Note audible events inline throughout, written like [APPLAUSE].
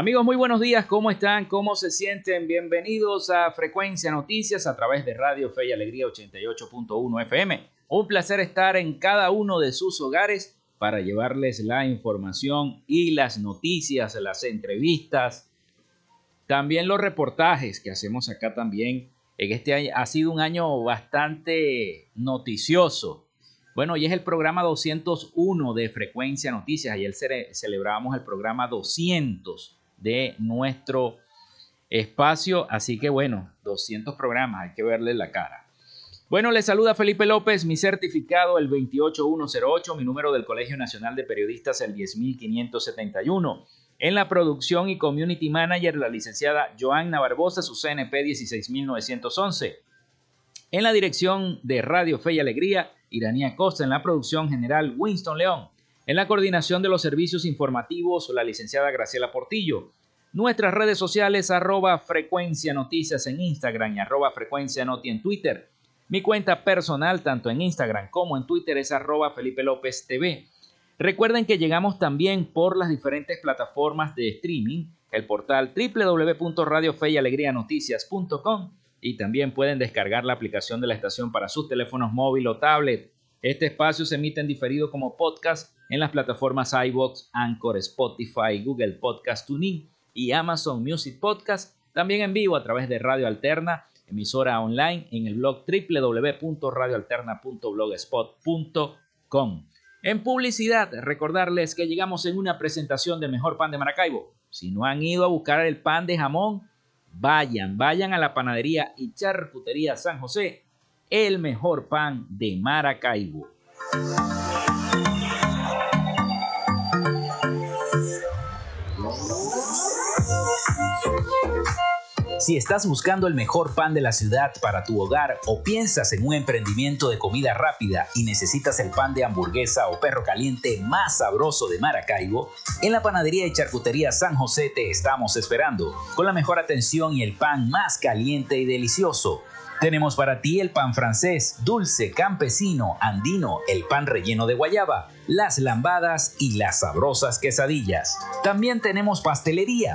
Amigos, muy buenos días, ¿cómo están? ¿Cómo se sienten? Bienvenidos a Frecuencia Noticias a través de Radio Fe y Alegría 88.1 FM. Un placer estar en cada uno de sus hogares para llevarles la información y las noticias, las entrevistas, también los reportajes que hacemos acá también. En este año ha sido un año bastante noticioso. Bueno, hoy es el programa 201 de Frecuencia Noticias. Ayer celebrábamos el programa 200 de nuestro espacio. Así que bueno, 200 programas, hay que verle la cara. Bueno, le saluda Felipe López, mi certificado el 28108, mi número del Colegio Nacional de Periodistas el 10571. En la producción y community manager, la licenciada Joanna Barbosa, su CNP 16911. En la dirección de Radio Fe y Alegría, Iranía Costa. En la producción general, Winston León. En la coordinación de los servicios informativos, la licenciada Graciela Portillo. Nuestras redes sociales, arroba frecuencia noticias en Instagram y arroba frecuencia noti en Twitter. Mi cuenta personal, tanto en Instagram como en Twitter, es arroba Felipe López TV. Recuerden que llegamos también por las diferentes plataformas de streaming, el portal www.radiofeyalegrianoticias.com y también pueden descargar la aplicación de la estación para sus teléfonos móvil o tablet. Este espacio se emite en diferido como podcast en las plataformas iBox, Anchor, Spotify, Google Podcast Tuning y Amazon Music Podcast, también en vivo a través de Radio Alterna, emisora online en el blog www.radioalterna.blogspot.com. En publicidad, recordarles que llegamos en una presentación de Mejor Pan de Maracaibo. Si no han ido a buscar el pan de jamón, vayan, vayan a la panadería y charcutería San José, el mejor pan de Maracaibo. Si estás buscando el mejor pan de la ciudad para tu hogar o piensas en un emprendimiento de comida rápida y necesitas el pan de hamburguesa o perro caliente más sabroso de Maracaibo, en la panadería y charcutería San José te estamos esperando, con la mejor atención y el pan más caliente y delicioso. Tenemos para ti el pan francés, dulce, campesino, andino, el pan relleno de guayaba, las lambadas y las sabrosas quesadillas. También tenemos pastelería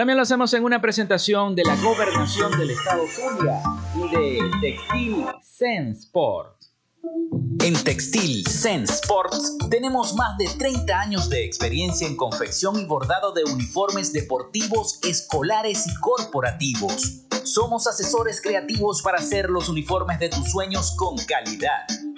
También lo hacemos en una presentación de la gobernación del estado Zulia y de Textil Sensport. En Textil Sensport tenemos más de 30 años de experiencia en confección y bordado de uniformes deportivos, escolares y corporativos. Somos asesores creativos para hacer los uniformes de tus sueños con calidad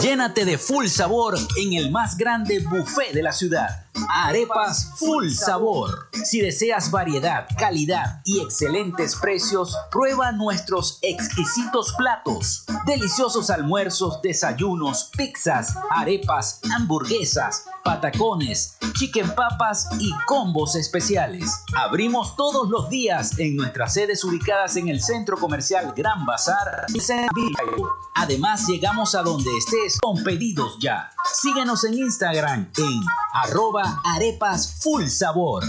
Llénate de full sabor en el más grande buffet de la ciudad. Arepas Full Sabor. Si deseas variedad, calidad y excelentes precios, prueba nuestros exquisitos platos. Deliciosos almuerzos, desayunos, pizzas, arepas, hamburguesas, patacones, chicken papas y combos especiales. Abrimos todos los días en nuestras sedes ubicadas en el centro comercial Gran Bazar y Además, llegamos a donde estés con pedidos ya. Síguenos en Instagram en arroba arepas full sabor.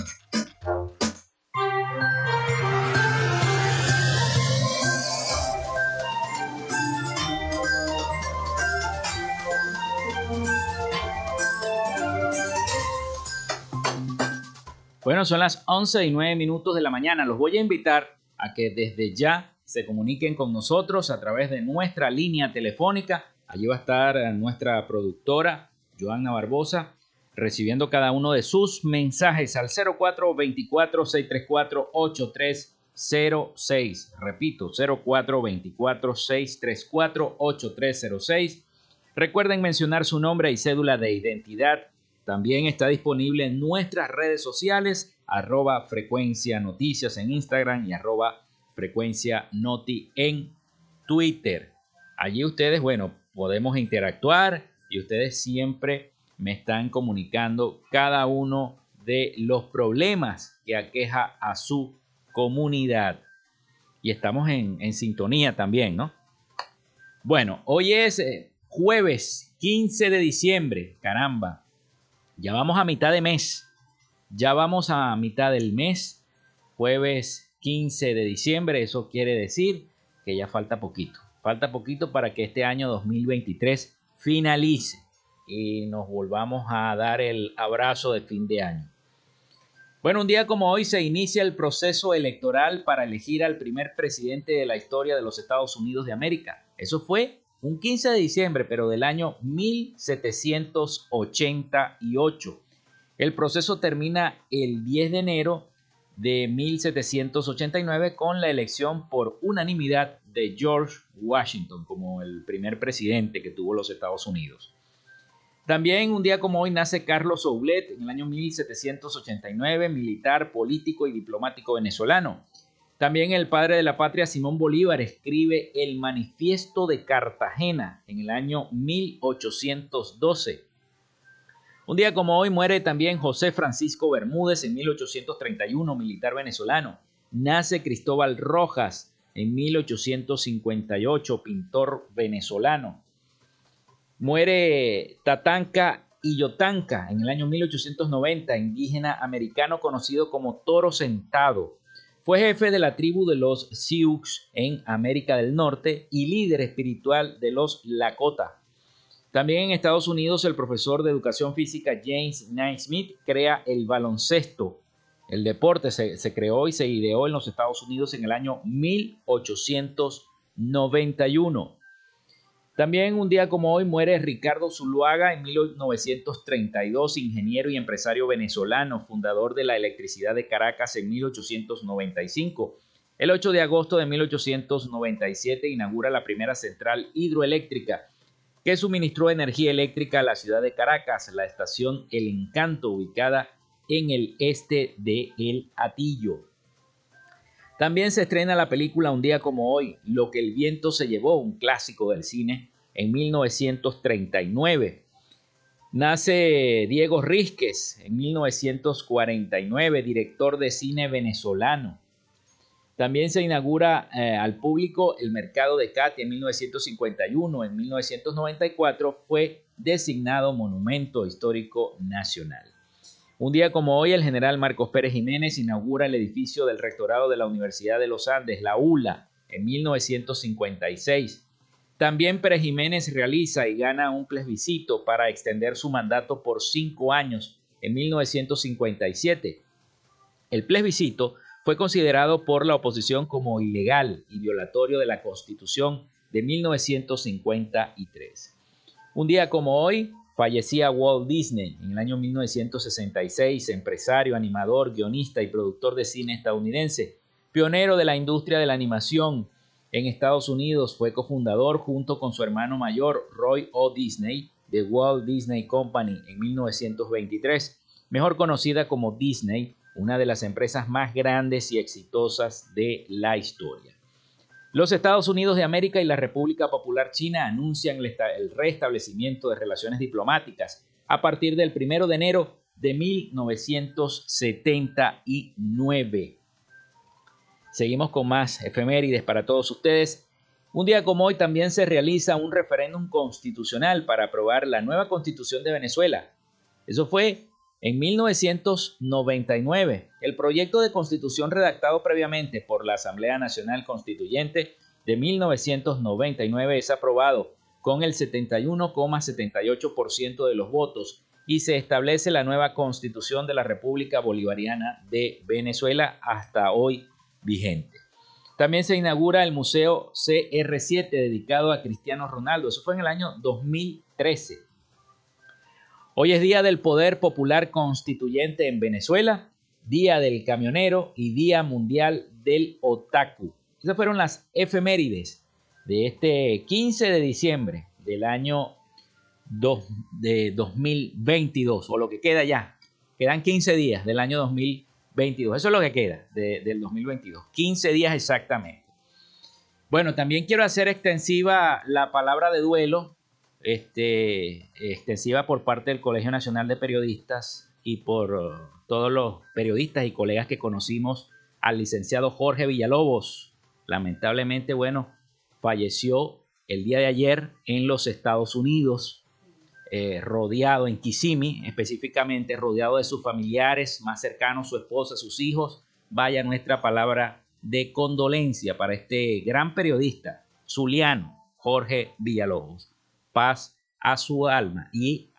Bueno, son las 11 y 9 minutos de la mañana. Los voy a invitar a que desde ya se comuniquen con nosotros a través de nuestra línea telefónica. Allí va a estar nuestra productora, Joanna Barbosa, recibiendo cada uno de sus mensajes al 0424-634-8306. Repito, 0424-634-8306. Recuerden mencionar su nombre y cédula de identidad. También está disponible en nuestras redes sociales, arroba frecuencia noticias en Instagram y arroba frecuencia noti en Twitter. Allí ustedes, bueno, podemos interactuar y ustedes siempre me están comunicando cada uno de los problemas que aqueja a su comunidad. Y estamos en, en sintonía también, ¿no? Bueno, hoy es eh, Jueves 15 de diciembre, caramba. Ya vamos a mitad de mes. Ya vamos a mitad del mes. Jueves 15 de diciembre. Eso quiere decir que ya falta poquito. Falta poquito para que este año 2023 finalice y nos volvamos a dar el abrazo de fin de año. Bueno, un día como hoy se inicia el proceso electoral para elegir al primer presidente de la historia de los Estados Unidos de América. Eso fue un 15 de diciembre, pero del año 1788. El proceso termina el 10 de enero de 1789 con la elección por unanimidad de George Washington como el primer presidente que tuvo los Estados Unidos. También un día como hoy nace Carlos Oulet en el año 1789, militar, político y diplomático venezolano. También el padre de la patria, Simón Bolívar, escribe el Manifiesto de Cartagena en el año 1812. Un día como hoy muere también José Francisco Bermúdez en 1831, militar venezolano. Nace Cristóbal Rojas en 1858, pintor venezolano. Muere Tatanka Iyotanka en el año 1890, indígena americano conocido como Toro Sentado. Fue jefe de la tribu de los Sioux en América del Norte y líder espiritual de los Lakota. También en Estados Unidos el profesor de educación física James Naismith crea el baloncesto. El deporte se, se creó y se ideó en los Estados Unidos en el año 1891. También un día como hoy muere Ricardo Zuluaga en 1932, ingeniero y empresario venezolano, fundador de la electricidad de Caracas en 1895. El 8 de agosto de 1897 inaugura la primera central hidroeléctrica que suministró energía eléctrica a la ciudad de Caracas, la estación El Encanto, ubicada en el este de El Atillo. También se estrena la película Un día como hoy, Lo que el viento se llevó, un clásico del cine, en 1939. Nace Diego Rizquez en 1949, director de cine venezolano. También se inaugura eh, al público el mercado de Katia en 1951. En 1994 fue designado Monumento Histórico Nacional. Un día como hoy, el general Marcos Pérez Jiménez inaugura el edificio del rectorado de la Universidad de los Andes, la ULA, en 1956. También Pérez Jiménez realiza y gana un plebiscito para extender su mandato por cinco años en 1957. El plebiscito fue considerado por la oposición como ilegal y violatorio de la Constitución de 1953. Un día como hoy, fallecía Walt Disney en el año 1966, empresario, animador, guionista y productor de cine estadounidense, pionero de la industria de la animación en Estados Unidos, fue cofundador junto con su hermano mayor Roy O. Disney de Walt Disney Company en 1923, mejor conocida como Disney, una de las empresas más grandes y exitosas de la historia. Los Estados Unidos de América y la República Popular China anuncian el restablecimiento de relaciones diplomáticas a partir del 1 de enero de 1979. Seguimos con más efemérides para todos ustedes. Un día como hoy también se realiza un referéndum constitucional para aprobar la nueva constitución de Venezuela. Eso fue en 1999, el proyecto de constitución redactado previamente por la Asamblea Nacional Constituyente de 1999 es aprobado con el 71,78% de los votos y se establece la nueva constitución de la República Bolivariana de Venezuela hasta hoy vigente. También se inaugura el Museo CR7 dedicado a Cristiano Ronaldo. Eso fue en el año 2013. Hoy es Día del Poder Popular Constituyente en Venezuela, Día del Camionero y Día Mundial del Otaku. Esas fueron las efemérides de este 15 de diciembre del año de 2022, o lo que queda ya. Quedan 15 días del año 2022. Eso es lo que queda del 2022. 15 días exactamente. Bueno, también quiero hacer extensiva la palabra de duelo, este, extensiva por parte del Colegio Nacional de Periodistas y por uh, todos los periodistas y colegas que conocimos al licenciado Jorge Villalobos. Lamentablemente, bueno, falleció el día de ayer en los Estados Unidos, eh, rodeado en Kissimmee, específicamente rodeado de sus familiares más cercanos, su esposa, sus hijos. Vaya nuestra palabra de condolencia para este gran periodista, zuliano, Jorge Villalobos. Paz a su alma y,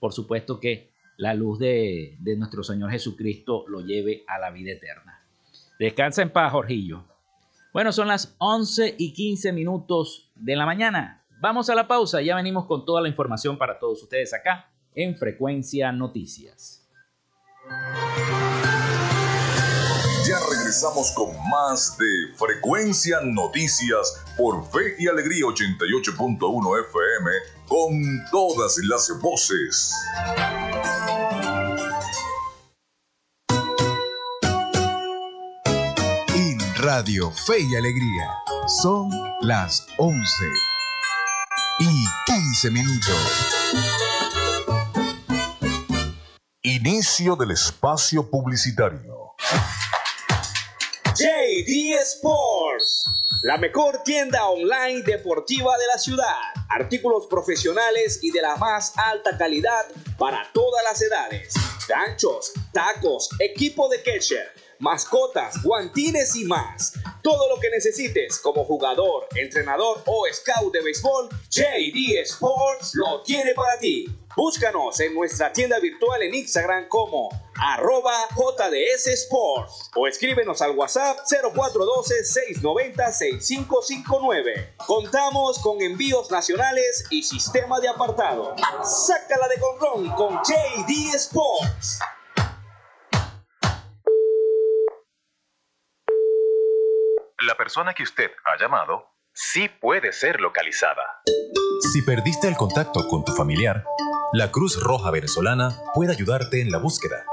por supuesto, que la luz de, de nuestro Señor Jesucristo lo lleve a la vida eterna. Descansa en paz, Jorgillo. Bueno, son las 11 y 15 minutos de la mañana. Vamos a la pausa, ya venimos con toda la información para todos ustedes acá en Frecuencia Noticias. Regresamos con más de Frecuencia Noticias por Fe y Alegría 88.1 FM con todas las voces. En Radio Fe y Alegría son las 11 y 15 minutos. Inicio del espacio publicitario. JD Sports, la mejor tienda online deportiva de la ciudad. Artículos profesionales y de la más alta calidad para todas las edades. Ganchos, tacos, equipo de catcher, mascotas, guantines y más. Todo lo que necesites como jugador, entrenador o scout de béisbol, JD Sports lo tiene para ti. Búscanos en nuestra tienda virtual en Instagram como arroba JDS Sports o escríbenos al WhatsApp 0412-690-6559. Contamos con envíos nacionales y sistema de apartado. Sácala de control con JD Sports. La persona que usted ha llamado sí puede ser localizada. Si perdiste el contacto con tu familiar, la Cruz Roja Venezolana puede ayudarte en la búsqueda.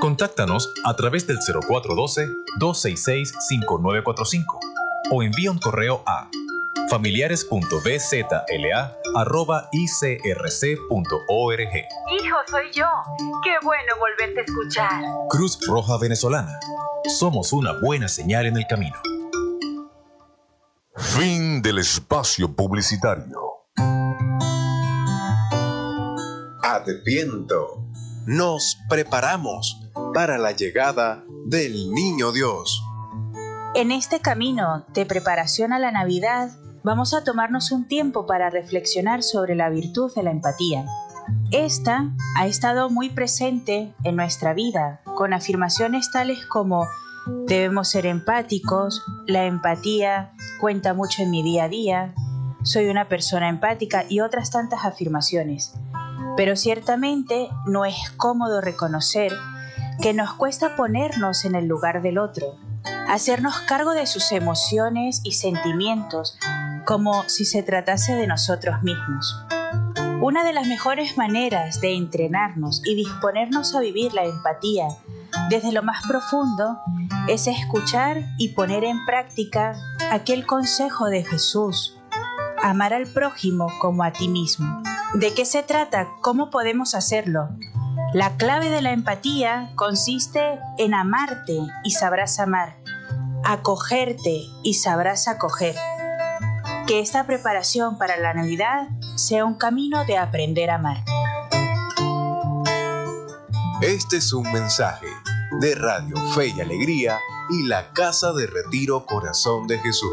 Contáctanos a través del 0412-266-5945 o envía un correo a familiares.bzla.icrc.org. Hijo, soy yo. Qué bueno volverte a escuchar. Cruz Roja Venezolana. Somos una buena señal en el camino. Fin del espacio publicitario. Adviento. Nos preparamos para la llegada del Niño Dios. En este camino de preparación a la Navidad, vamos a tomarnos un tiempo para reflexionar sobre la virtud de la empatía. Esta ha estado muy presente en nuestra vida, con afirmaciones tales como debemos ser empáticos, la empatía cuenta mucho en mi día a día, soy una persona empática y otras tantas afirmaciones. Pero ciertamente no es cómodo reconocer que nos cuesta ponernos en el lugar del otro, hacernos cargo de sus emociones y sentimientos como si se tratase de nosotros mismos. Una de las mejores maneras de entrenarnos y disponernos a vivir la empatía desde lo más profundo es escuchar y poner en práctica aquel consejo de Jesús, amar al prójimo como a ti mismo. ¿De qué se trata? ¿Cómo podemos hacerlo? La clave de la empatía consiste en amarte y sabrás amar, acogerte y sabrás acoger. Que esta preparación para la Navidad sea un camino de aprender a amar. Este es un mensaje de Radio Fe y Alegría y la Casa de Retiro Corazón de Jesús.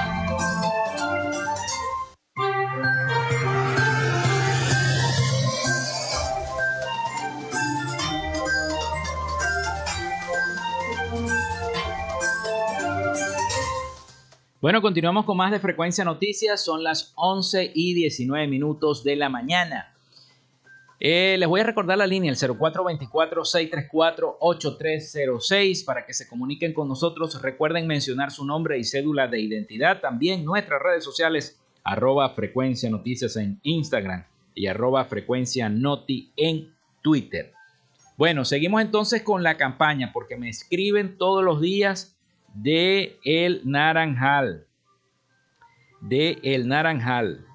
Bueno, continuamos con más de Frecuencia Noticias. Son las 11 y 19 minutos de la mañana. Eh, les voy a recordar la línea, el 0424-634-8306, para que se comuniquen con nosotros. Recuerden mencionar su nombre y cédula de identidad. También nuestras redes sociales, arroba Frecuencia Noticias en Instagram y arroba Frecuencia Noti en Twitter. Bueno, seguimos entonces con la campaña, porque me escriben todos los días de El Naranjal. De El Naranjal.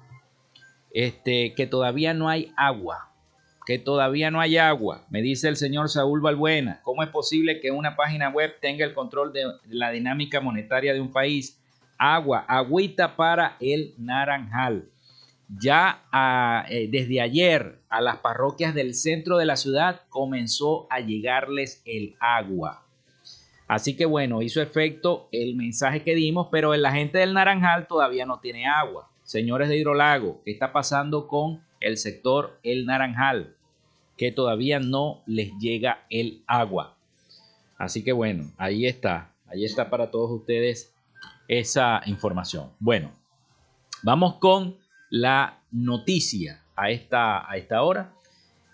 Este, que todavía no hay agua. Que todavía no hay agua. Me dice el señor Saúl Balbuena. ¿Cómo es posible que una página web tenga el control de la dinámica monetaria de un país? Agua, agüita para el Naranjal. Ya eh, desde ayer a las parroquias del centro de la ciudad comenzó a llegarles el agua. Así que bueno, hizo efecto el mensaje que dimos, pero la gente del Naranjal todavía no tiene agua. Señores de Hidrolago, ¿qué está pasando con el sector El Naranjal? Que todavía no les llega el agua. Así que bueno, ahí está. Ahí está para todos ustedes esa información. Bueno, vamos con la noticia a esta, a esta hora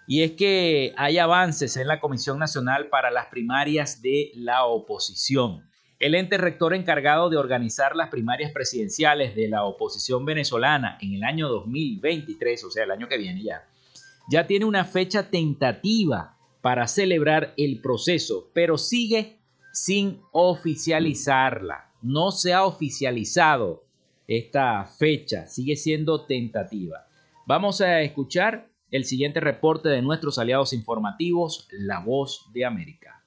y es que hay avances en la Comisión Nacional para las Primarias de la Oposición. El ente rector encargado de organizar las primarias presidenciales de la oposición venezolana en el año 2023, o sea, el año que viene ya, ya tiene una fecha tentativa para celebrar el proceso, pero sigue sin oficializarla. No se ha oficializado esta fecha, sigue siendo tentativa. Vamos a escuchar el siguiente reporte de nuestros aliados informativos, La Voz de América.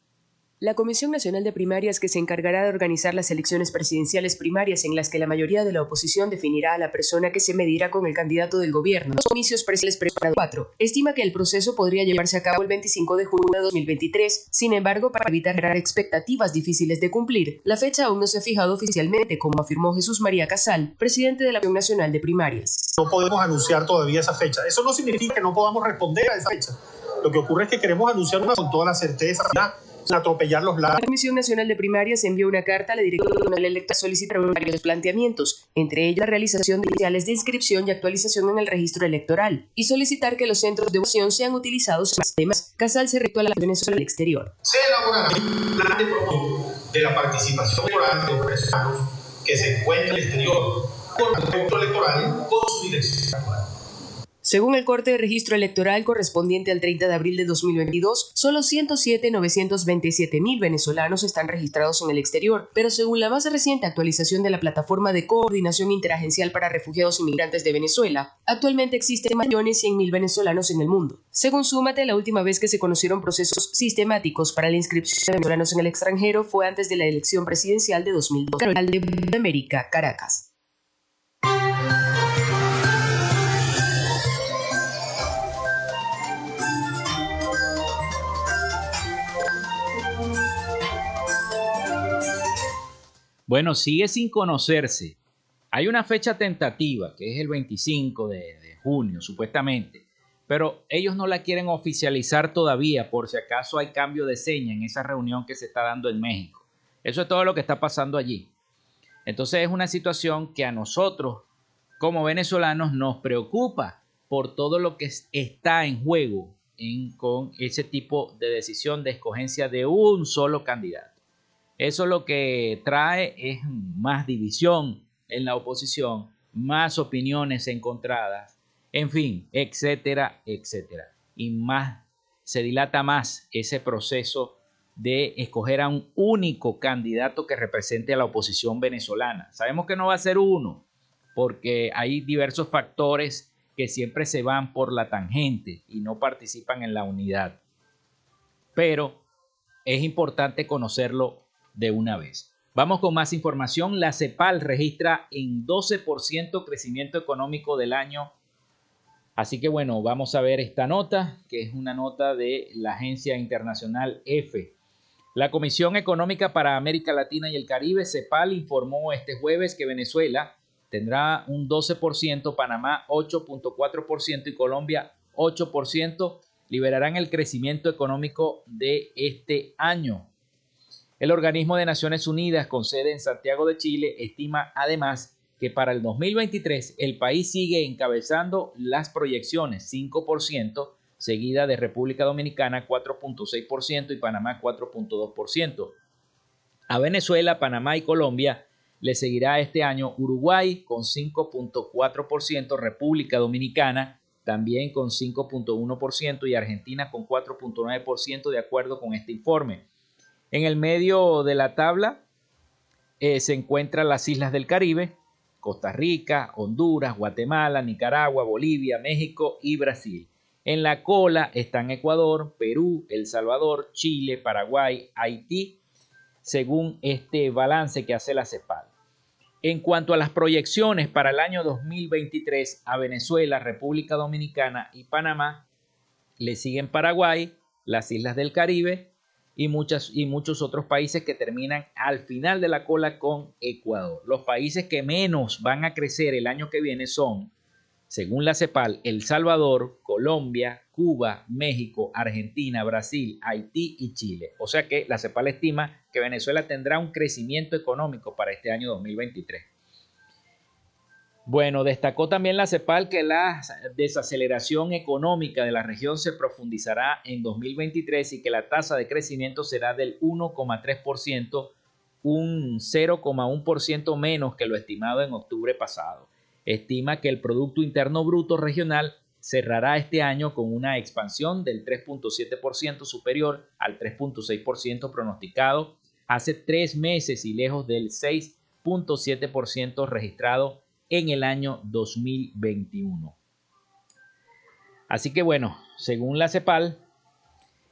La Comisión Nacional de Primarias, que se encargará de organizar las elecciones presidenciales primarias en las que la mayoría de la oposición definirá a la persona que se medirá con el candidato del gobierno, los comicios presidenciales preparados 4, estima que el proceso podría llevarse a cabo el 25 de junio de 2023. Sin embargo, para evitar generar expectativas difíciles de cumplir, la fecha aún no se ha fijado oficialmente, como afirmó Jesús María Casal, presidente de la Comisión Nacional de Primarias. No podemos anunciar todavía esa fecha. Eso no significa que no podamos responder a esa fecha. Lo que ocurre es que queremos anunciar con toda la certeza atropellar los La Comisión Nacional de Primarias envió una carta a la directora electa solicitando varios planteamientos, entre ellos la realización de iniciales de inscripción y actualización en el registro electoral, y solicitar que los centros de votación sean utilizados en sistemas. Casal se rectó a la Venezuela al exterior. Se elaborará un plan de promoción de la participación electoral de los venezolanos que se encuentran en el exterior con el electoral con su dirección según el corte de registro electoral correspondiente al 30 de abril de 2022, solo 107.927 mil venezolanos están registrados en el exterior, pero según la más reciente actualización de la Plataforma de Coordinación Interagencial para Refugiados y Migrantes de Venezuela, actualmente existen millones mil venezolanos en el mundo. Según Súmate, la última vez que se conocieron procesos sistemáticos para la inscripción de venezolanos en el extranjero fue antes de la elección presidencial de 2002. de América, Caracas. Bueno, sigue sin conocerse. Hay una fecha tentativa, que es el 25 de, junio, supuestamente, pero ellos no la quieren oficializar todavía por si acaso hay cambio de seña en esa reunión que se está dando en México. Eso es todo lo que está pasando allí. Entonces es una situación que a nosotros como venezolanos nos preocupa por todo lo que está en juego con ese tipo de decisión de escogencia de un solo candidato. Eso lo que trae es más división en la oposición, más opiniones encontradas, en fin, etcétera, etcétera. Y más se dilata más ese proceso de escoger a un único candidato que represente a la oposición venezolana. Sabemos que no va a ser uno, porque hay diversos factores que siempre se van por la tangente y no participan en la unidad. Pero es importante conocerlo de una vez. Vamos con más información. La CEPAL registra en 12% crecimiento económico del año. Así que bueno, vamos a ver esta nota, que es una nota de la agencia internacional EFE. La Comisión Económica para América Latina y el Caribe, CEPAL, informó este jueves que Venezuela tendrá un 12%, Panamá 8.4% y Colombia 8%, liberarán el crecimiento económico de este año. El organismo de Naciones Unidas con sede en Santiago de Chile estima además que para el 2023 el país sigue encabezando las proyecciones 5%, seguida de República Dominicana 4.6% y Panamá 4.2%. A Venezuela, Panamá y Colombia le seguirá este año Uruguay con 5.4%, República Dominicana también con 5.1% y Argentina con 4.9% de acuerdo con este informe. En el medio de la tabla eh, se encuentran las islas del Caribe, Costa Rica, Honduras, Guatemala, Nicaragua, Bolivia, México y Brasil. En la cola están Ecuador, Perú, El Salvador, Chile, Paraguay, Haití, según este balance que hace la CEPAL. En cuanto a las proyecciones para el año 2023 a Venezuela, República Dominicana y Panamá, le siguen Paraguay, las islas del Caribe y, muchas, y muchos otros países que terminan al final de la cola con Ecuador. Los países que menos van a crecer el año que viene son, según la CEPAL, El Salvador, Colombia, Cuba, México, Argentina, Brasil, Haití y Chile. O sea que la CEPAL estima que Venezuela tendrá un crecimiento económico para este año 2023. Bueno, destacó también la CEPAL que la desaceleración económica de la región se profundizará en 2023 y que la tasa de crecimiento será del 1,3%, un 0,1% menos que lo estimado en octubre pasado. Estima que el Producto Interno Bruto Regional cerrará este año con una expansión del 3.7% superior al 3.6% pronosticado hace tres meses y lejos del 6.7% registrado en el año 2021. Así que bueno, según la CEPAL,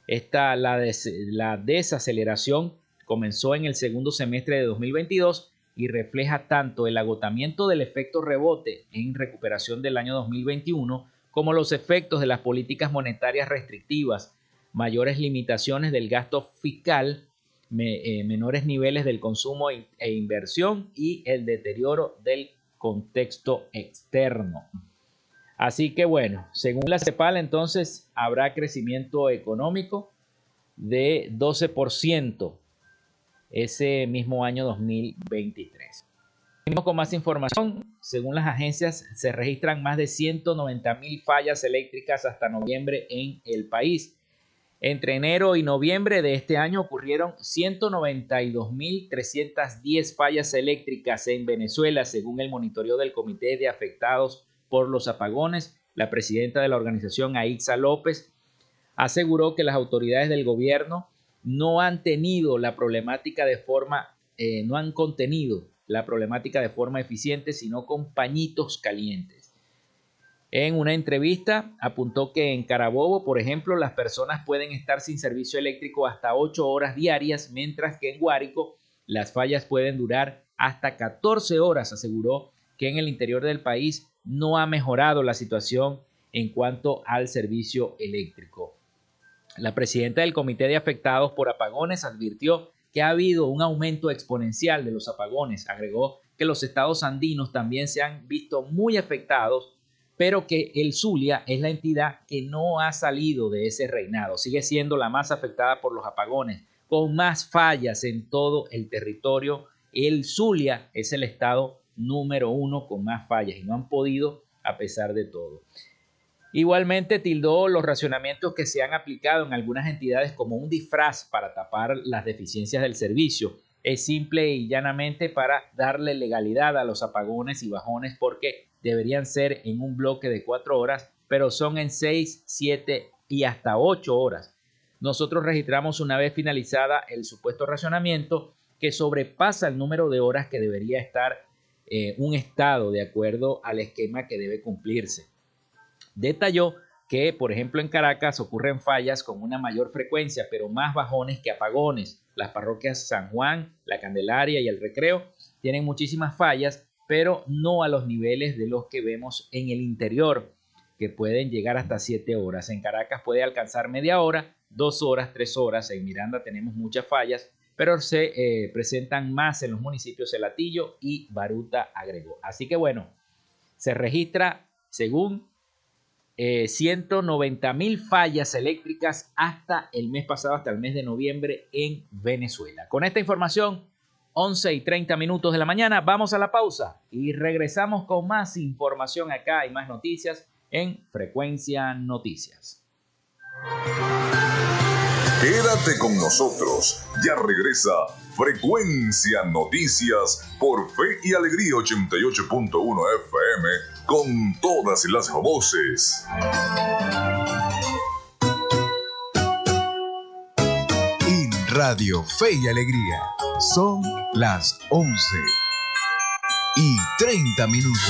esta, la, desaceleración comenzó en el segundo semestre de 2022 y refleja tanto el agotamiento del efecto rebote en recuperación del año 2021 como los efectos de las políticas monetarias restrictivas, mayores limitaciones del gasto fiscal, eh, menores niveles del consumo e inversión y el deterioro del contexto externo. Así que bueno, según la CEPAL entonces habrá crecimiento económico de 12% ese mismo año 2023 con más información. Según las agencias, se registran más de 190 mil fallas eléctricas hasta noviembre en el país. Entre enero y noviembre de este año ocurrieron 192.310 fallas eléctricas en Venezuela, según el monitoreo del Comité de Afectados por los Apagones. La presidenta de la organización, Aixa López, aseguró que las autoridades del gobierno no han tenido la problemática de forma, eh, no han contenido la problemática de forma eficiente, sino con pañitos calientes. En una entrevista apuntó que en Carabobo, por ejemplo, las personas pueden estar sin servicio eléctrico hasta 8 horas diarias, mientras que en Guárico las fallas pueden durar hasta 14 horas. Aseguró que en el interior del país no ha mejorado la situación en cuanto al servicio eléctrico. La presidenta del Comité de Afectados por Apagones advirtió que ha habido un aumento exponencial de los apagones. Agregó que los estados andinos también se han visto muy afectados, pero que el Zulia es la entidad que no ha salido de ese reinado. Sigue siendo la más afectada por los apagones, con más fallas en todo el territorio. El Zulia es el estado número uno con más fallas y no han podido a pesar de todo. Igualmente tildó los racionamientos que se han aplicado en algunas entidades como un disfraz para tapar las deficiencias del servicio. Es simple y llanamente para darle legalidad a los apagones y bajones porque deberían ser en un bloque de cuatro horas, pero son en seis, siete y hasta ocho horas. Nosotros registramos una vez finalizada el supuesto racionamiento que sobrepasa el número de horas que debería estar eh, un estado de acuerdo al esquema que debe cumplirse. Detalló que, por ejemplo, en Caracas ocurren fallas con una mayor frecuencia, pero más bajones que apagones. Las parroquias San Juan, La Candelaria y El Recreo tienen muchísimas fallas, pero no a los niveles de los que vemos en el interior, que pueden llegar hasta 7 horas. En Caracas puede alcanzar media hora, 2 horas, 3 horas. En Miranda tenemos muchas fallas, pero se eh, presentan más en los municipios de Latillo y Baruta agregó. Así que bueno, se registra según 190 mil fallas eléctricas hasta el mes pasado, hasta el mes de noviembre en Venezuela. Con esta información, 11 y 30 minutos de la mañana, vamos a la pausa y regresamos con más información acá y más noticias en Frecuencia Noticias. Quédate con nosotros, ya regresa Frecuencia Noticias por Fe y Alegría 88.1 FM con todas las voces. En Radio Fe y Alegría son las 11 y 30 minutos.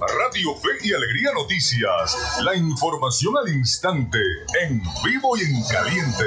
Radio Fe y Alegría Noticias. La información al instante, en vivo y en caliente.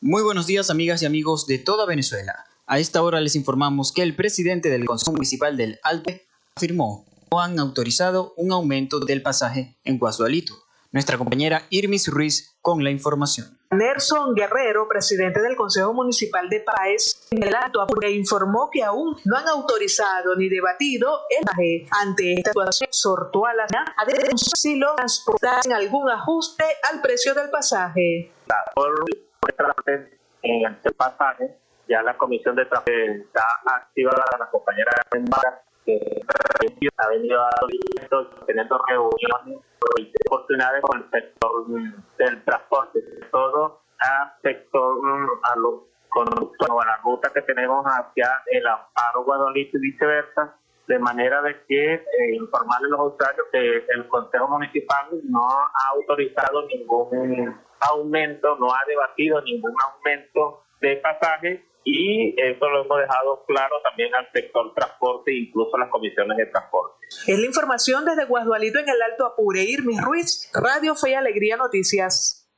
Muy buenos días amigas y amigos de toda Venezuela. A esta hora les informamos que el presidente del Consejo Municipal del Alpe afirmó no han autorizado un aumento del pasaje en Guasualito. Nuestra compañera Irmis Ruiz con la información. Nelson Guerrero, presidente del Consejo Municipal de Páez, en el Alto Apure, informó que aún no han autorizado ni debatido el pasaje. Ante esta situación, exhortó a la a denunciar si lo transportan algún ajuste al precio del pasaje. Por en el pasaje, ya la comisión de transporte está activada, la compañera que ha venido teniendo reuniones oportunidades con el sector del transporte, todo a sector a los a la ruta que tenemos hacia el Amparo Guadalito y viceversa, de manera de que eh, informarle a los usuarios que el Consejo Municipal no ha autorizado ningún aumento, no ha debatido ningún aumento de pasajes y eso lo hemos dejado claro también al sector transporte e incluso a las comisiones de transporte. Es la información desde Guadualito en el Alto Apure. Irmis Ruiz, Radio Fe y Alegría Noticias.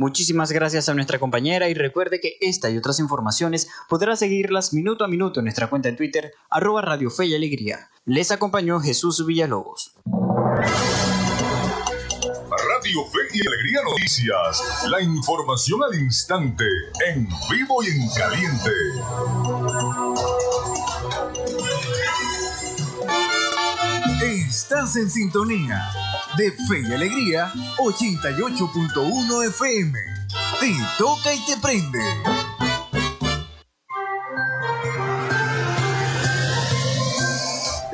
Muchísimas gracias a nuestra compañera y recuerde que esta y otras informaciones podrá seguirlas minuto a minuto en nuestra cuenta en Twitter, arroba Radio Fe y Alegría. Les acompañó Jesús Villalobos. Fe y Alegría Noticias. La información al instante, en vivo y en caliente. Estás en sintonía de Fe y Alegría 88.1 FM. Te toca y te prende.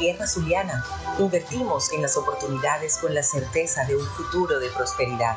Tierra zuliana. Invertimos en las oportunidades con la certeza de un futuro de prosperidad,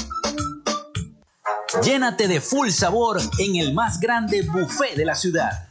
Llénate de full sabor en el más grande buffet de la ciudad.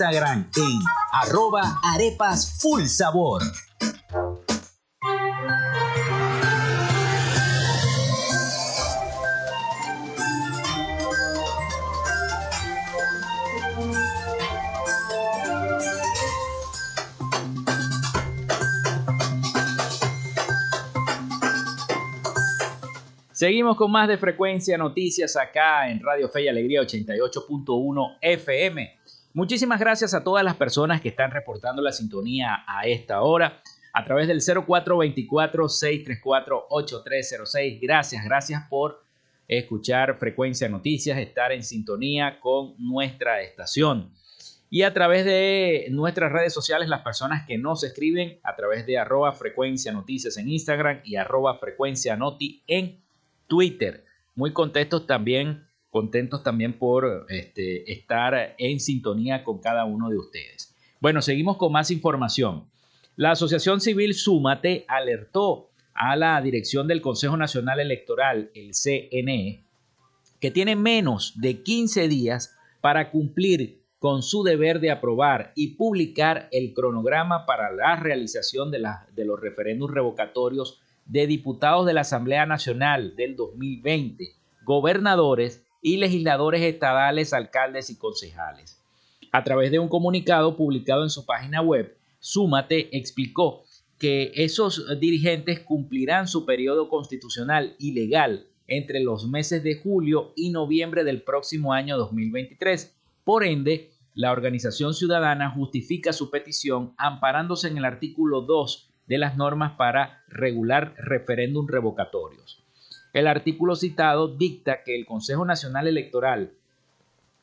en arroba arepas full sabor. Seguimos con más de frecuencia noticias acá en Radio Fe y Alegría 88.1 FM. Muchísimas gracias a todas las personas que están reportando la sintonía a esta hora a través del 0424-634-8306. Gracias, gracias por escuchar Frecuencia Noticias, estar en sintonía con nuestra estación. Y a través de nuestras redes sociales, las personas que nos escriben a través de arroba frecuencia noticias en Instagram y arroba frecuencia noti en Twitter. Muy contentos también, contentos también por este, estar en sintonía con cada uno de ustedes. Bueno, seguimos con más información. La Asociación Civil Súmate alertó a la dirección del Consejo Nacional Electoral, el CNE, que tiene menos de 15 días para cumplir con su deber de aprobar y publicar el cronograma para la realización de, de los referéndums revocatorios de diputados de la Asamblea Nacional del 2020, gobernadores y legisladores estadales, alcaldes y concejales. A través de un comunicado publicado en su página web, Súmate explicó que esos dirigentes cumplirán su periodo constitucional y legal entre los meses de julio y noviembre del próximo año 2023. Por ende, la organización ciudadana justifica su petición amparándose en el artículo 2 de las normas para regular referéndum revocatorios. El artículo citado dicta que el Consejo Nacional Electoral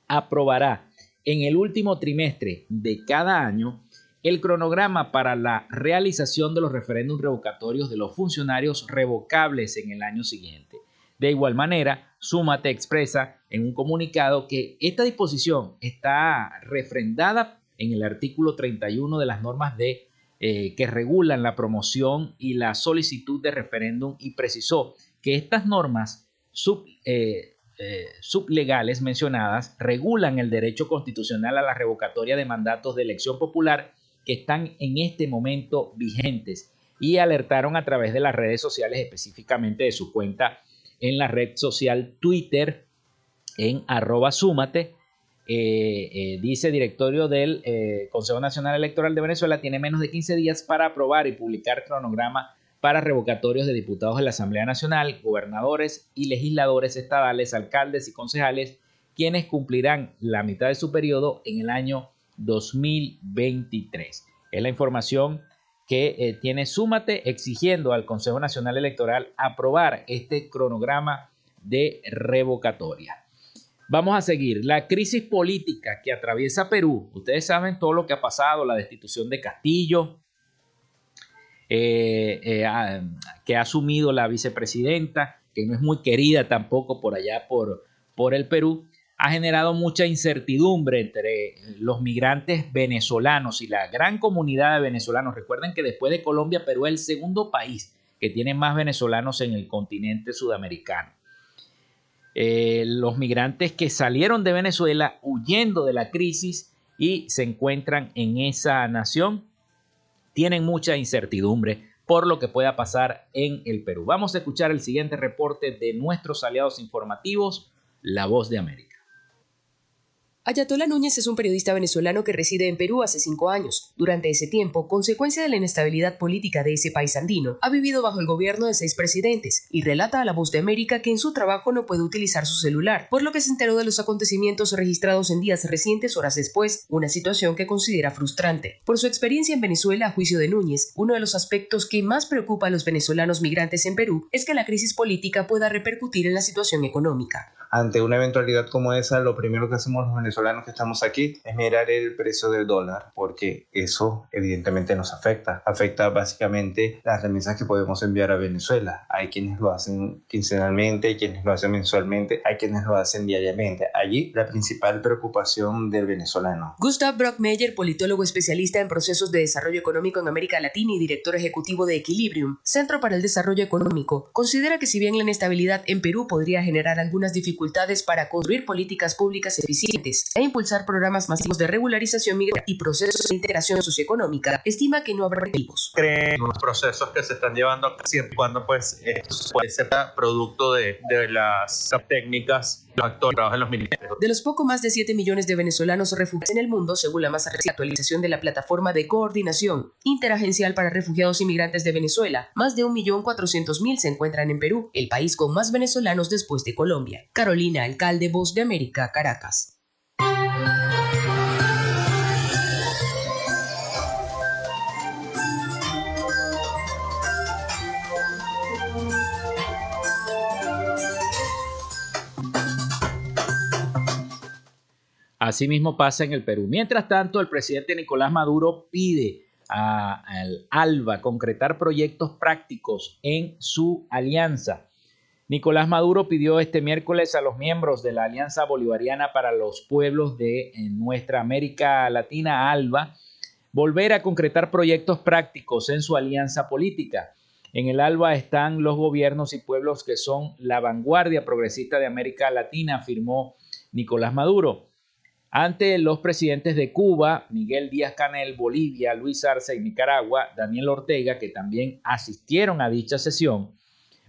aprobará en el último trimestre de cada año el cronograma para la realización de los referéndums revocatorios de los funcionarios revocables en el año siguiente. De igual manera, Súmate expresa en un comunicado que esta disposición está refrendada en el artículo 31 de las normas de eh, que regulan la promoción y la solicitud de referéndum y precisó que estas normas sub, eh, eh, sublegales mencionadas regulan el derecho constitucional a la revocatoria de mandatos de elección popular que están en este momento vigentes y alertaron a través de las redes sociales, específicamente de su cuenta en la red social Twitter en arroba súmate, eh, eh, dice directorio del eh, Consejo Nacional Electoral de Venezuela, tiene menos de 15 días para aprobar y publicar cronograma para revocatorios de diputados de la Asamblea Nacional, gobernadores y legisladores estadales, alcaldes y concejales, quienes cumplirán la mitad de su periodo en el año 2023. Es la información que tiene Súmate exigiendo al Consejo Nacional Electoral aprobar este cronograma de revocatoria. Vamos a seguir. La crisis política que atraviesa Perú. Ustedes saben todo lo que ha pasado, la destitución de Castillo, eh, eh, que ha asumido la vicepresidenta, que no es muy querida tampoco por allá por, por el Perú, ha generado mucha incertidumbre entre los migrantes venezolanos y la gran comunidad de venezolanos. Recuerden que después de Colombia, Perú es el segundo país que tiene más venezolanos en el continente sudamericano. Eh, los migrantes que salieron de Venezuela huyendo de la crisis y se encuentran en esa nación tienen mucha incertidumbre por lo que pueda pasar en el Perú. Vamos a escuchar el siguiente reporte de nuestros aliados informativos, La Voz de América. Ayatola Núñez es un periodista venezolano que reside en Perú hace cinco años. Durante ese tiempo, consecuencia de la inestabilidad política de ese país andino, ha vivido bajo el gobierno de seis presidentes y relata a La Voz de América que en su trabajo no puede utilizar su celular, por lo que se enteró de los acontecimientos registrados en días recientes horas después, una situación que considera frustrante. Por su experiencia en Venezuela, a juicio de Núñez, uno de los aspectos que más preocupa a los venezolanos migrantes en Perú es que la crisis política pueda repercutir en la situación económica ante una eventualidad como esa, lo primero que hacemos los venezolanos que estamos aquí es mirar el precio del dólar, porque eso evidentemente nos afecta. Afecta básicamente las remesas que podemos enviar a Venezuela. Hay quienes lo hacen quincenalmente, hay quienes lo hacen mensualmente, hay quienes lo hacen diariamente. Allí la principal preocupación del venezolano. Gustav Brockmeyer, politólogo especialista en procesos de desarrollo económico en América Latina y director ejecutivo de Equilibrium, Centro para el Desarrollo Económico, considera que si bien la inestabilidad en Perú podría generar algunas dificultades, para construir políticas públicas eficientes e impulsar programas masivos de regularización migratoria y procesos de integración socioeconómica, estima que no habrá motivos. Creen los procesos que se están llevando a siempre cuando pues esto puede ser producto de, de las técnicas de los poco más de 7 millones de venezolanos refugiados en el mundo, según la más reciente actualización de la plataforma de coordinación interagencial para refugiados y migrantes de Venezuela, más de 1.400.000 se encuentran en Perú, el país con más venezolanos después de Colombia. Carolina Alcalde, Voz de América, Caracas. Asimismo pasa en el Perú. Mientras tanto, el presidente Nicolás Maduro pide al ALBA concretar proyectos prácticos en su alianza. Nicolás Maduro pidió este miércoles a los miembros de la Alianza Bolivariana para los Pueblos de nuestra América Latina, ALBA, volver a concretar proyectos prácticos en su alianza política. En el ALBA están los gobiernos y pueblos que son la vanguardia progresista de América Latina, afirmó Nicolás Maduro ante los presidentes de Cuba, Miguel Díaz Canel, Bolivia, Luis Arce y Nicaragua, Daniel Ortega, que también asistieron a dicha sesión,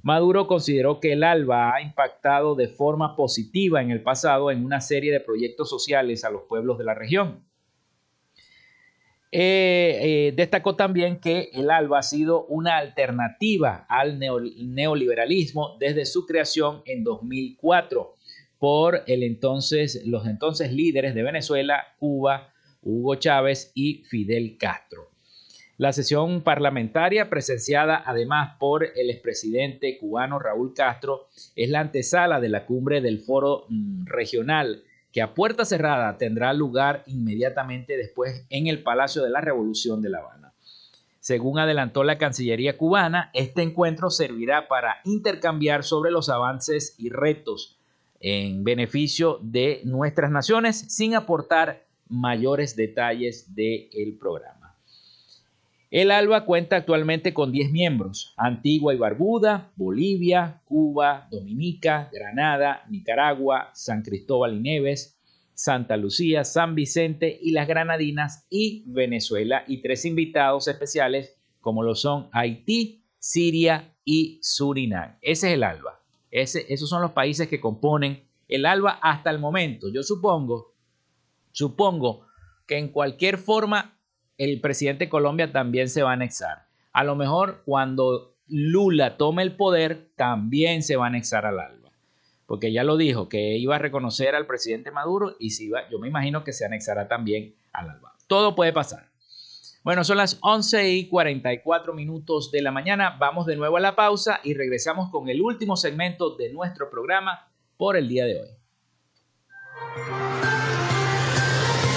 Maduro consideró que el ALBA ha impactado de forma positiva en el pasado en una serie de proyectos sociales a los pueblos de la región. Eh, eh, destacó también que el ALBA ha sido una alternativa al neoliberalismo desde su creación en 2004 por los entonces líderes de Venezuela, Cuba, Hugo Chávez y Fidel Castro. La sesión parlamentaria, presenciada además por el expresidente cubano Raúl Castro, es la antesala de la cumbre del foro mm, regional que a puerta cerrada tendrá lugar inmediatamente después en el Palacio de la Revolución de La Habana. Según adelantó la Cancillería cubana, este encuentro servirá para intercambiar sobre los avances y retos en beneficio de nuestras naciones sin aportar mayores detalles del programa. El ALBA cuenta actualmente con 10 miembros, Antigua y Barbuda, Bolivia, Cuba, Dominica, Granada, Nicaragua, San Cristóbal y Neves, Santa Lucía, San Vicente y las Granadinas y Venezuela y tres invitados especiales como lo son Haití, Siria y Surinam. Ese es el ALBA esos son los países que componen el ALBA hasta el momento. Yo supongo, supongo que en cualquier forma el presidente de Colombia también se va a anexar. A lo mejor cuando Lula tome el poder, también se va a anexar al ALBA. Porque ya lo dijo, que iba a reconocer al presidente Maduro y si iba, yo me imagino que se anexará también al ALBA. Todo puede pasar. Bueno, son las 11 y 44 minutos de la mañana. Vamos de nuevo a la pausa y regresamos con el último segmento de nuestro programa por el día de hoy.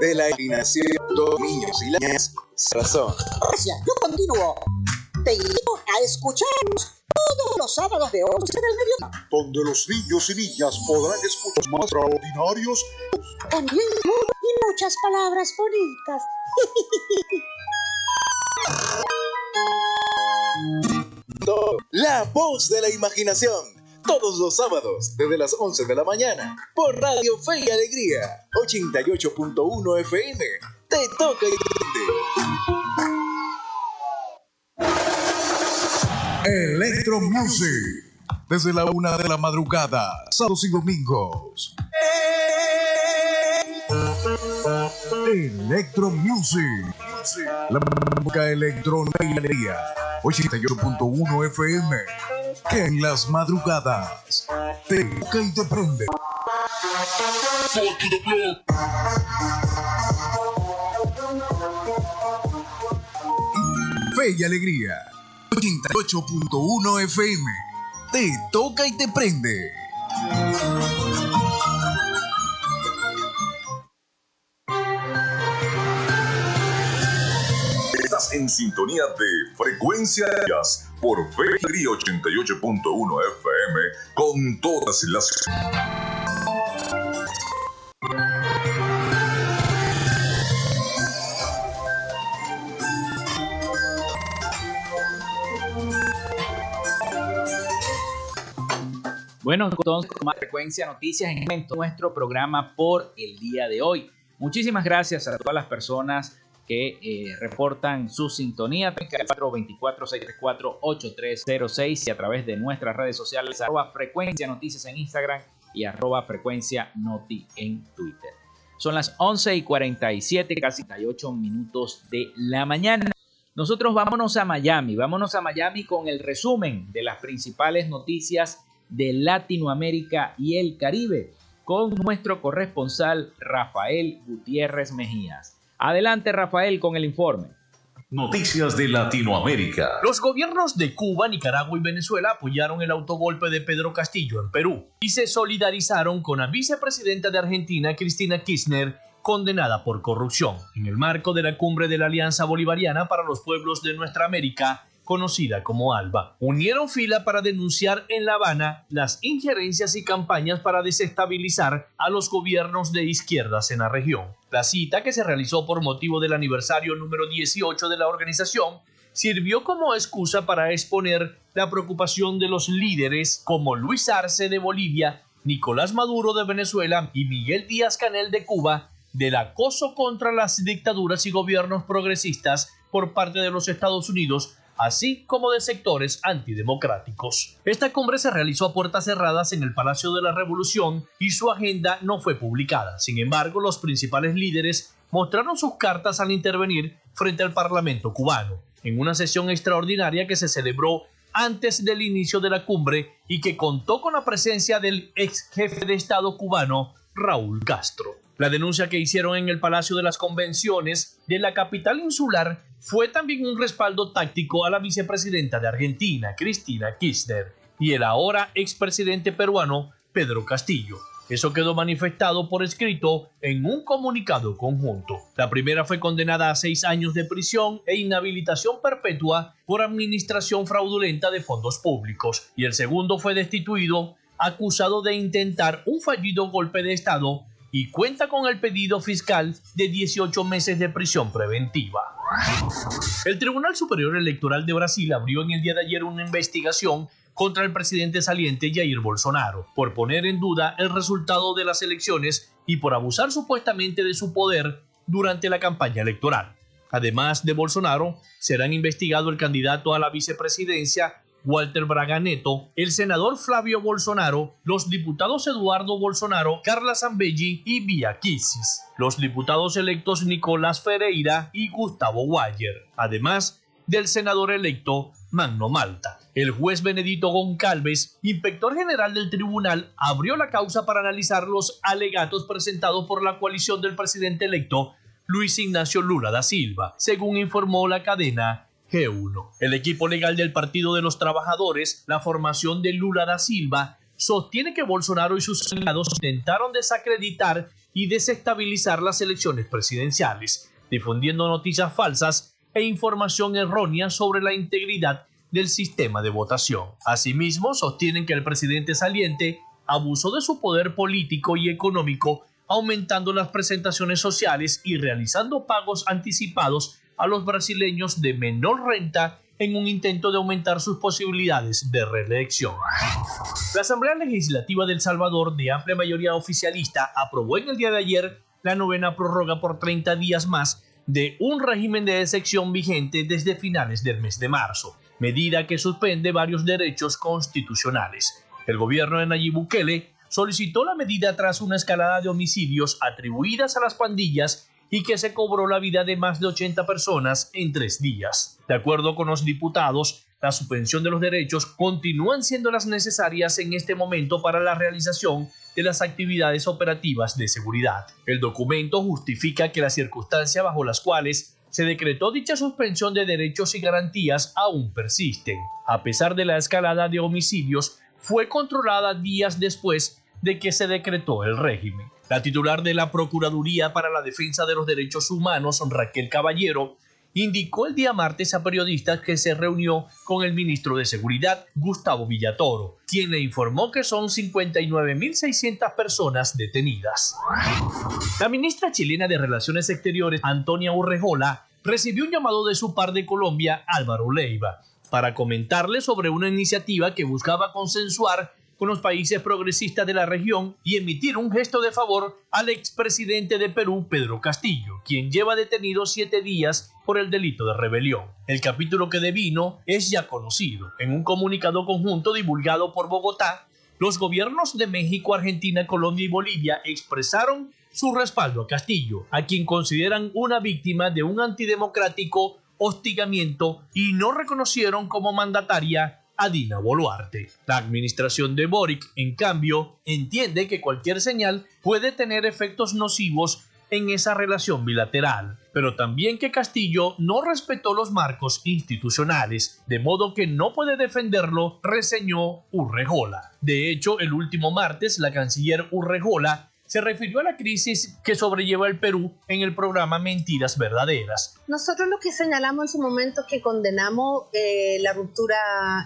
De la eliminación de niños y las razón. Gracias, yo continúo. Te invito a escucharnos todos los sábados de 11 del mediodía. Donde los niños y niñas podrán escuchar más extraordinarios. También y muchas palabras bonitas. [LAUGHS] La voz de la imaginación. Todos los sábados, desde las 11 de la mañana, por Radio Fe y Alegría, 88.1 FM. Te toca y Electro Music. Desde la una de la madrugada, sábados y domingos. Electro Music. La música electrónica y alegría. 88.1 FM. Que en las madrugadas te toca y te prende. Fe y alegría. 88.1 FM. Te toca y te prende. En sintonía de Frecuencia Jazz por Fe y Alegría 88.1 FM con todas las... Bueno, entonces, con más frecuencia noticias en nuestro programa por el día de hoy. Muchísimas gracias a todas las personas que eh, reportan su sintonía 424-634-8306 y a través de nuestras redes sociales arroba frecuencia noticias en Instagram y arroba frecuencia noti en Twitter. Son las 11 y 47, casi 48 minutos de la mañana. Nosotros vámonos a Miami, vámonos a Miami con el resumen de las principales noticias de Latinoamérica y el Caribe con nuestro corresponsal Rafael Gutiérrez Mejías. Adelante Rafael con el informe. Noticias de Latinoamérica. Los gobiernos de Cuba, Nicaragua y Venezuela apoyaron el autogolpe de Pedro Castillo en Perú y se solidarizaron con la vicepresidenta de Argentina, Cristina Kirchner, condenada por corrupción, en el marco de la cumbre de la Alianza Bolivariana para los Pueblos de Nuestra América, conocida como ALBA. Unieron fila para denunciar en La Habana las injerencias y campañas para desestabilizar a los gobiernos de izquierdas en la región. La cita, que se realizó por motivo del aniversario número 18 de la organización, sirvió como excusa para exponer la preocupación de los líderes como Luis Arce de Bolivia, Nicolás Maduro de Venezuela y Miguel Díaz Canel de Cuba del acoso contra las dictaduras y gobiernos progresistas por parte de los Estados Unidos así como de sectores antidemocráticos. Esta cumbre se realizó a puertas cerradas en el Palacio de la Revolución y su agenda no fue publicada. Sin embargo, los principales líderes mostraron sus cartas al intervenir frente al Parlamento cubano, en una sesión extraordinaria que se celebró antes del inicio de la cumbre y que contó con la presencia del ex jefe de Estado cubano, Raúl Castro. La denuncia que hicieron en el Palacio de las Convenciones de la capital insular fue también un respaldo táctico a la vicepresidenta de Argentina, Cristina Kirchner, y el ahora expresidente peruano, Pedro Castillo. Eso quedó manifestado por escrito en un comunicado conjunto. La primera fue condenada a seis años de prisión e inhabilitación perpetua por administración fraudulenta de fondos públicos, y el segundo fue destituido acusado de intentar un fallido golpe de Estado y cuenta con el pedido fiscal de 18 meses de prisión preventiva. El Tribunal Superior Electoral de Brasil abrió en el día de ayer una investigación contra el presidente saliente Jair Bolsonaro por poner en duda el resultado de las elecciones y por abusar supuestamente de su poder durante la campaña electoral. Además de Bolsonaro, serán investigados el candidato a la vicepresidencia Walter Braga Neto, el senador Flavio Bolsonaro, los diputados Eduardo Bolsonaro, Carla Zambelli y Kicis, los diputados electos Nicolás Ferreira y Gustavo Guayer, además del senador electo Magno Malta. El juez Benedito Goncalves, inspector general del tribunal, abrió la causa para analizar los alegatos presentados por la coalición del presidente electo Luis Ignacio Lula da Silva, según informó la cadena G1. El equipo legal del Partido de los Trabajadores, la formación de Lula da Silva, sostiene que Bolsonaro y sus aliados intentaron desacreditar y desestabilizar las elecciones presidenciales, difundiendo noticias falsas e información errónea sobre la integridad del sistema de votación. Asimismo, sostienen que el presidente saliente abusó de su poder político y económico, aumentando las presentaciones sociales y realizando pagos anticipados a los brasileños de menor renta en un intento de aumentar sus posibilidades de reelección. La Asamblea Legislativa del Salvador, de amplia mayoría oficialista, aprobó en el día de ayer la novena prórroga por 30 días más de un régimen de excepción vigente desde finales del mes de marzo, medida que suspende varios derechos constitucionales. El gobierno de Nayib Bukele solicitó la medida tras una escalada de homicidios atribuidas a las pandillas y que se cobró la vida de más de 80 personas en tres días. De acuerdo con los diputados, la suspensión de los derechos continúan siendo las necesarias en este momento para la realización de las actividades operativas de seguridad. El documento justifica que las circunstancias bajo las cuales se decretó dicha suspensión de derechos y garantías aún persisten. A pesar de la escalada de homicidios, fue controlada días después de que se decretó el régimen. La titular de la Procuraduría para la Defensa de los Derechos Humanos, Raquel Caballero, indicó el día martes a periodistas que se reunió con el ministro de Seguridad, Gustavo Villatoro, quien le informó que son 59.600 personas detenidas. La ministra chilena de Relaciones Exteriores, Antonia Urrejola, recibió un llamado de su par de Colombia, Álvaro Leiva, para comentarle sobre una iniciativa que buscaba consensuar con los países progresistas de la región y emitir un gesto de favor al expresidente de Perú, Pedro Castillo, quien lleva detenido siete días por el delito de rebelión. El capítulo que devino es ya conocido. En un comunicado conjunto divulgado por Bogotá, los gobiernos de México, Argentina, Colombia y Bolivia expresaron su respaldo a Castillo, a quien consideran una víctima de un antidemocrático hostigamiento y no reconocieron como mandataria Dina Boluarte. La administración de Boric, en cambio, entiende que cualquier señal puede tener efectos nocivos en esa relación bilateral, pero también que Castillo no respetó los marcos institucionales, de modo que no puede defenderlo, reseñó Urrejola. De hecho, el último martes, la canciller Urrejola se refirió a la crisis que sobrelleva el Perú en el programa Mentiras Verdaderas. Nosotros lo que señalamos en su momento es que condenamos eh, la ruptura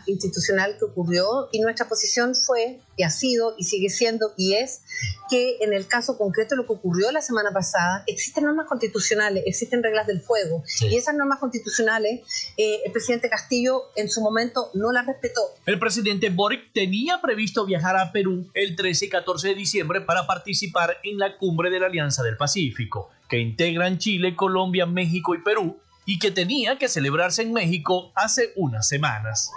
institucional que ocurrió y nuestra posición fue y ha sido y sigue siendo y es que en el caso concreto de lo que ocurrió la semana pasada existen normas constitucionales, existen reglas del juego y esas normas constitucionales eh, el presidente Castillo en su momento no las respetó. El presidente Boric tenía previsto viajar a Perú el 13 y 14 de diciembre para participar en la cumbre de la Alianza del Pacífico, que integran Chile, Colombia, México y Perú, y que tenía que celebrarse en México hace unas semanas.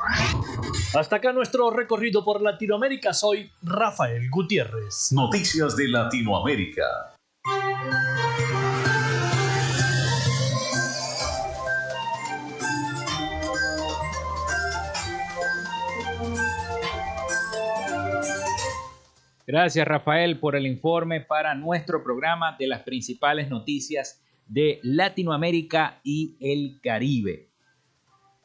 Hasta acá nuestro recorrido por Latinoamérica. Soy Rafael Gutiérrez. Noticias de Latinoamérica. Gracias Rafael por el informe para nuestro programa de las principales noticias de Latinoamérica y el Caribe.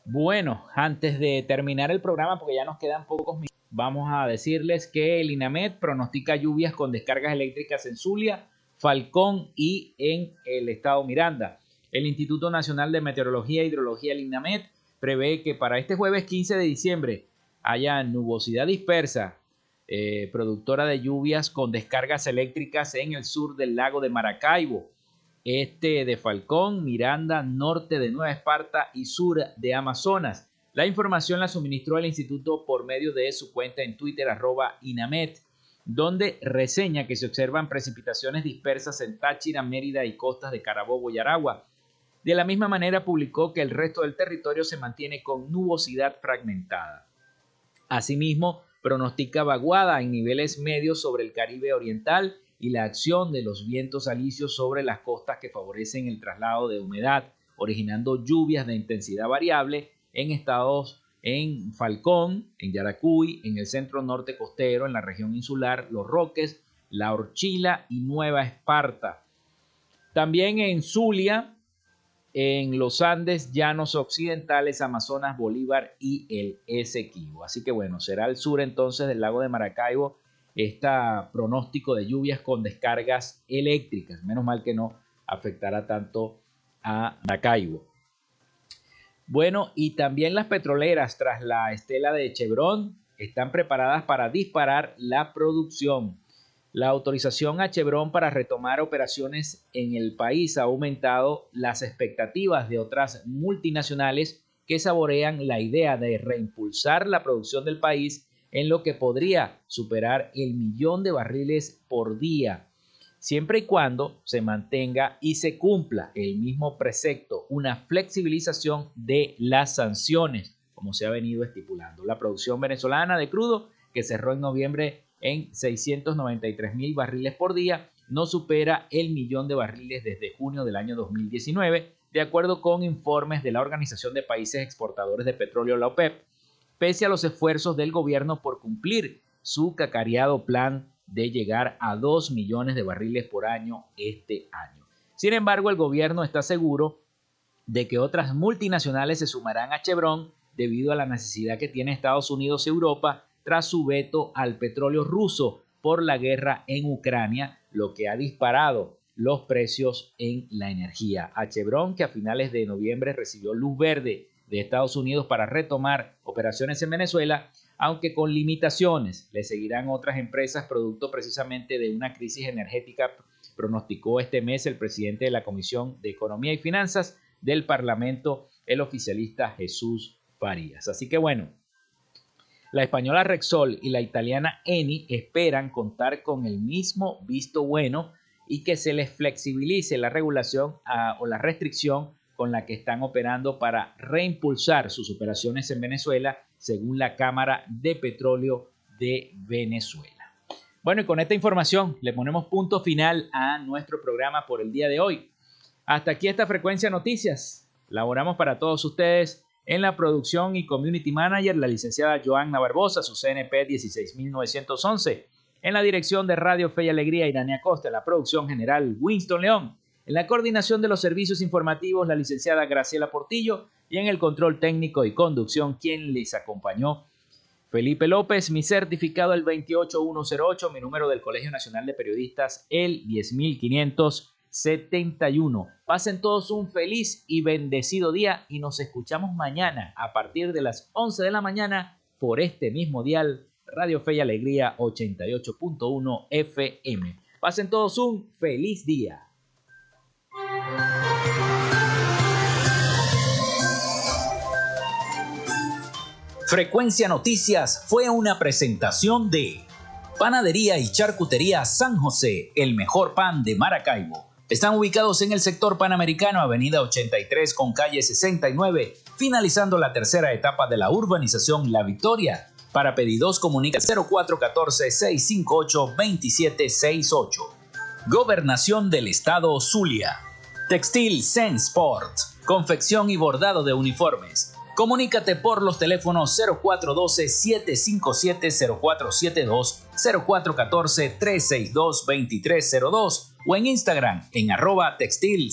Bueno, antes de terminar el programa, porque ya nos quedan pocos minutos, vamos a decirles que el INAMED pronostica lluvias con descargas eléctricas en Zulia, Falcón y en el estado Miranda. El Instituto Nacional de Meteorología e Hidrología, el INAMED, prevé que para este jueves 15 de diciembre haya nubosidad dispersa eh, productora de lluvias con descargas eléctricas en el sur del lago de Maracaibo, este de Falcón, Miranda, norte de Nueva Esparta y sur de Amazonas. La información la suministró el instituto por medio de su cuenta en Twitter arroba Inamet, donde reseña que se observan precipitaciones dispersas en Táchira, Mérida y costas de Carabobo y Aragua. De la misma manera publicó que el resto del territorio se mantiene con nubosidad fragmentada. Asimismo, pronostica vaguada en niveles medios sobre el Caribe Oriental y la acción de los vientos alisios sobre las costas que favorecen el traslado de humedad, originando lluvias de intensidad variable en estados en Falcón, en Yaracuy, en el centro norte costero, en la región insular, Los Roques, La Orchila y Nueva Esparta. También en Zulia, en los Andes, Llanos Occidentales, Amazonas, Bolívar y el Esequibo. Así que bueno, será el sur entonces del lago de Maracaibo este pronóstico de lluvias con descargas eléctricas. Menos mal que no afectará tanto a Maracaibo. Bueno, y también las petroleras tras la estela de Chevron están preparadas para disparar la producción. La autorización a Chevron para retomar operaciones en el país ha aumentado las expectativas de otras multinacionales que saborean la idea de reimpulsar la producción del país en lo que podría superar el millón de barriles por día, siempre y cuando se mantenga y se cumpla el mismo precepto, una flexibilización de las sanciones, como se ha venido estipulando. La producción venezolana de crudo, que cerró en noviembre en 693 mil barriles por día, no supera el millón de barriles desde junio del año 2019, de acuerdo con informes de la Organización de Países Exportadores de Petróleo, la OPEP, pese a los esfuerzos del gobierno por cumplir su cacareado plan de llegar a 2 millones de barriles por año este año. Sin embargo, el gobierno está seguro de que otras multinacionales se sumarán a Chevron debido a la necesidad que tiene Estados Unidos y Europa tras su veto al petróleo ruso por la guerra en Ucrania, lo que ha disparado los precios en la energía. A Chevron, que a finales de noviembre recibió luz verde de Estados Unidos para retomar operaciones en Venezuela, aunque con limitaciones. Le seguirán otras empresas producto precisamente de una crisis energética, pronosticó este mes el presidente de la Comisión de Economía y Finanzas del Parlamento, el oficialista Jesús Farías. Así que bueno, la española Rexol y la italiana Eni esperan contar con el mismo visto bueno y que se les flexibilice la regulación ah, o la restricción con la que están operando para reimpulsar sus operaciones en Venezuela, según la Cámara de Petróleo de Venezuela. Bueno, y con esta información le ponemos punto final a nuestro programa por el día de hoy. Hasta aquí esta frecuencia noticias. Laboramos para todos ustedes en la producción y community manager, la licenciada Joanna Barbosa, su CNP 16911. En la dirección de Radio Fe y Alegría, Irania Costa. La producción general, Winston León. En la coordinación de los servicios informativos, la licenciada Graciela Portillo. Y en el control técnico y conducción, quien les acompañó, Felipe López, mi certificado el 28108, mi número del Colegio Nacional de Periodistas el 10500. 71. Pasen todos un feliz y bendecido día y nos escuchamos mañana a partir de las 11 de la mañana por este mismo dial Radio Fe y Alegría 88.1 FM. Pasen todos un feliz día. Frecuencia Noticias fue una presentación de Panadería y Charcutería San José, el mejor pan de Maracaibo están ubicados en el sector panamericano, avenida 83 con calle 69, finalizando la tercera etapa de la urbanización La Victoria. Para pedidos comunica 0414-658-2768. Gobernación del Estado Zulia. Textil Sensport. Confección y bordado de uniformes. Comunícate por los teléfonos 0412-757-0472, 0414-362-2302 o en Instagram en arroba textil